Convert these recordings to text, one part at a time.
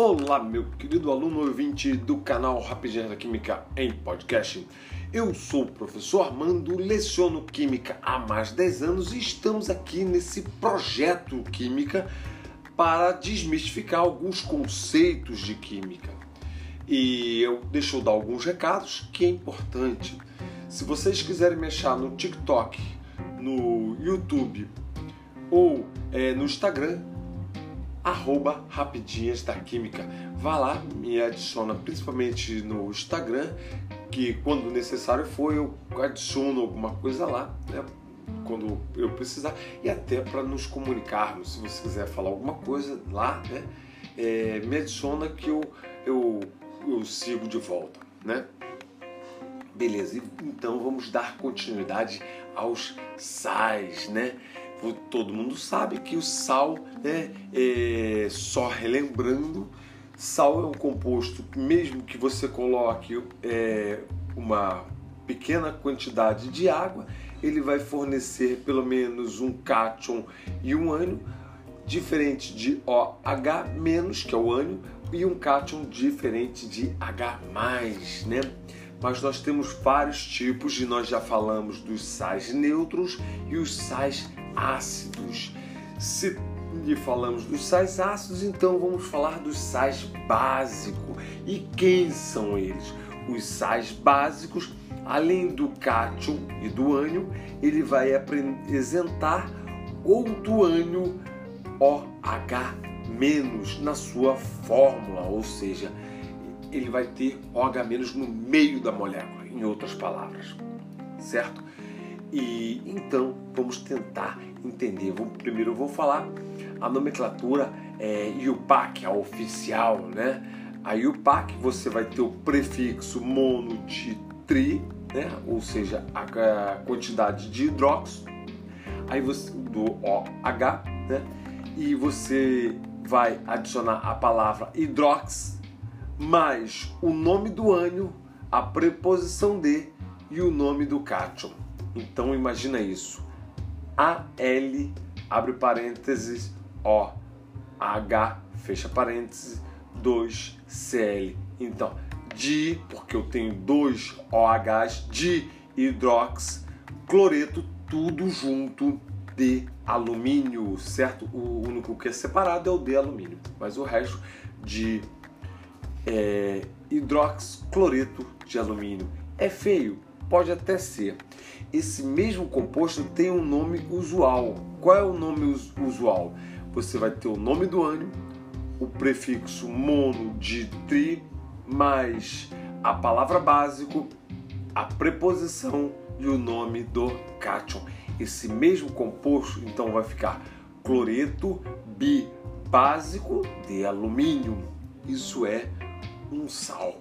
Olá, meu querido aluno ouvinte do canal Rapidinho da Química em Podcast. Eu sou o professor Armando, leciono Química há mais de 10 anos e estamos aqui nesse projeto Química para desmistificar alguns conceitos de Química. E eu deixo eu dar alguns recados que é importante. Se vocês quiserem me achar no TikTok, no YouTube ou é, no Instagram, arroba Rapidinhas da Química. Vá lá, me adiciona principalmente no Instagram, que quando necessário for eu adiciono alguma coisa lá, né? Quando eu precisar, e até para nos comunicarmos. Se você quiser falar alguma coisa lá, né? É, me adiciona que eu, eu, eu sigo de volta, né? Beleza, então vamos dar continuidade aos sais, né? Todo mundo sabe que o sal, né, é, só relembrando, sal é um composto que mesmo que você coloque é, uma pequena quantidade de água, ele vai fornecer pelo menos um cátion e um ânion, diferente de OH que é o ânion, e um cátion diferente de H+, né? Mas nós temos vários tipos e nós já falamos dos sais neutros e os sais ácidos. Se lhe falamos dos sais ácidos, então vamos falar dos sais básicos. E quem são eles? Os sais básicos, além do cátion e do ânion, ele vai apresentar outro ânion OH- na sua fórmula, ou seja, ele vai ter OH- no meio da molécula, em outras palavras, certo? E então vamos tentar entender. Vamos, primeiro eu vou falar a nomenclatura é, IUPAC, a oficial, né? A IUPAC você vai ter o prefixo mono de tri, né? Ou seja, a, quantidade de hidróxido, aí você do OH, né? E você vai adicionar a palavra hidrox mais o nome do ânion, a preposição de e o nome do cátion. Então imagina isso. AL, abre parênteses, O, H, fecha parênteses, 2CL. Então, de, porque eu tenho dois OHs, de hidrox, cloreto, tudo junto de alumínio, certo? O único que é separado é o de alumínio, mas o resto de é, hidroxcloreto de alumínio. É feio? Pode até ser esse mesmo composto tem um nome usual. Qual é o nome usual? Você vai ter o nome do ânion, o prefixo mono de tri, mais a palavra básico, a preposição e o nome do cátion. Esse mesmo composto então vai ficar cloreto bibásico de alumínio. Isso é um sal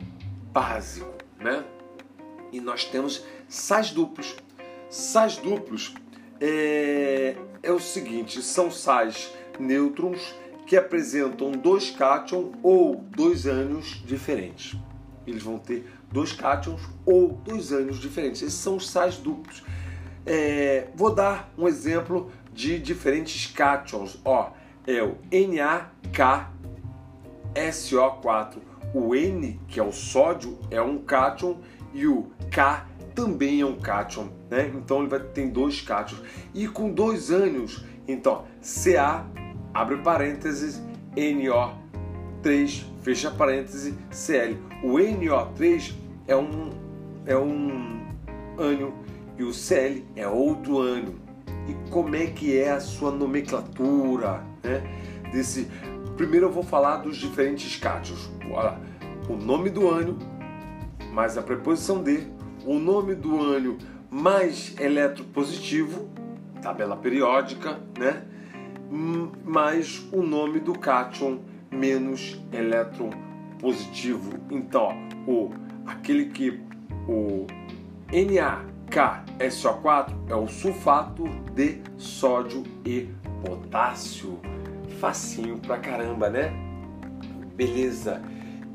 básico, né? E nós temos sais duplos Sais duplos é, é o seguinte: são sais nêutrons que apresentam dois cátions ou dois ânions diferentes. Eles vão ter dois cátions ou dois ânions diferentes. Esses são os sais duplos. É, vou dar um exemplo de diferentes cátions. Ó, é o NaKSO4. O N, que é o sódio, é um cátion e o K também é um cátion, né? Então ele vai ter dois cátions e com dois ânions, então Ca abre parênteses NO3 fecha parênteses Cl. O NO3 é um é um ânion e o Cl é outro ânion. E como é que é a sua nomenclatura, né? Desse primeiro eu vou falar dos diferentes cátions. O nome do ânion mais a preposição de o nome do ânion mais eletropositivo, tabela periódica, né? mais o nome do cátion menos elétron positivo. Então, o aquele que o NaKSO4 é o sulfato de sódio e potássio. Facinho pra caramba, né? Beleza.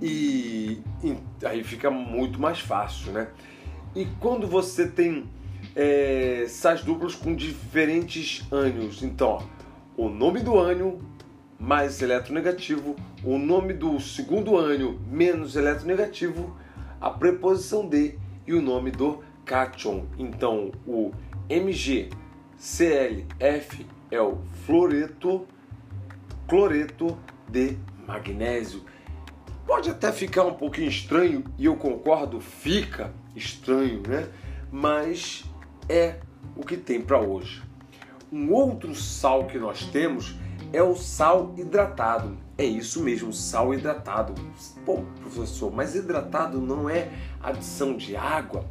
E, e aí fica muito mais fácil, né? E quando você tem é, sais duplos com diferentes ânions, então ó, o nome do ânion mais eletronegativo, o nome do segundo ânion menos eletronegativo, a preposição de e o nome do cátion. Então, o MgClF é o fluoreto, cloreto de magnésio. Pode até ficar um pouquinho estranho, e eu concordo, fica estranho, né? Mas é o que tem para hoje. Um outro sal que nós temos é o sal hidratado. É isso mesmo, sal hidratado. Pô, professor, mas hidratado não é adição de água?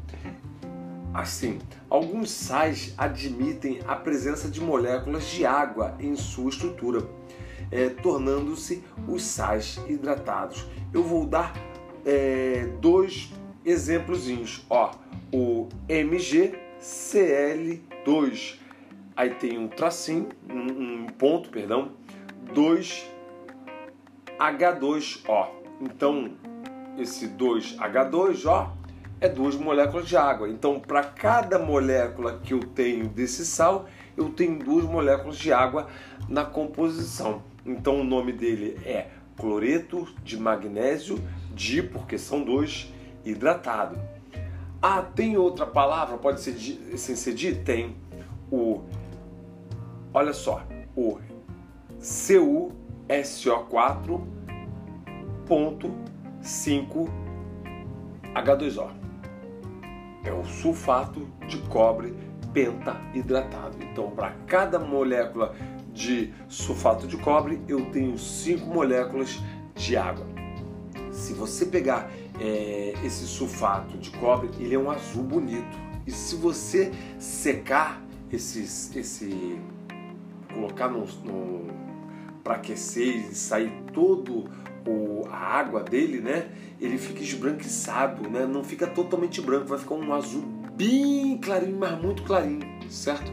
Assim, alguns sais admitem a presença de moléculas de água em sua estrutura, é, tornando-se os sais hidratados. Eu vou dar é, dois exemplozinhos. Ó, o MgCl2 aí tem um tracinho, um, um ponto, perdão, 2H2O. Então, esse 2H2O é duas moléculas de água. Então, para cada molécula que eu tenho desse sal, eu tenho duas moléculas de água na composição. Então, o nome dele é cloreto de magnésio, di, porque são dois, hidratado. Ah, tem outra palavra, pode ser sem ser di? Tem. O olha só, o CuSO4.5H2O. É o sulfato de cobre pentahidratado. Então, para cada molécula de sulfato de cobre, eu tenho 5 moléculas de água. Se você pegar é, esse sulfato de cobre, ele é um azul bonito. E se você secar esses, esse colocar no, no para aquecer e sair todo o, a água dele, né? Ele fica esbranquiçado, né? Não fica totalmente branco, vai ficar um azul bem clarinho, mas muito clarinho, certo?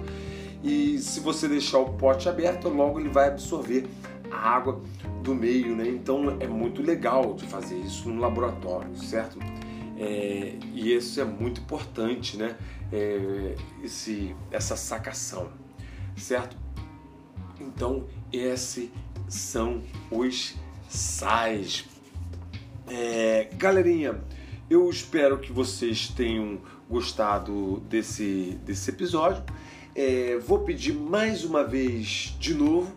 E se você deixar o pote aberto, logo ele vai absorver a água do meio, né? Então é muito legal de fazer isso no laboratório, certo? É, e isso é muito importante, né? É, esse, essa sacação, certo? Então, esses são os sais. É, galerinha, eu espero que vocês tenham gostado desse, desse episódio. É, vou pedir mais uma vez de novo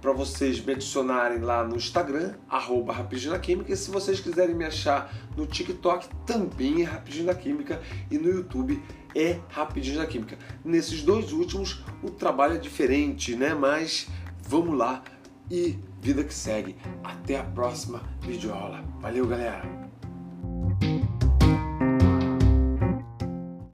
para vocês me adicionarem lá no Instagram, arroba Rapidinho Química. E se vocês quiserem me achar no TikTok, também é Rapidinho Química. E no YouTube é Rapidinho Química. Nesses dois últimos, o trabalho é diferente, né? Mas vamos lá e vida que segue. Até a próxima videoaula. Valeu, galera!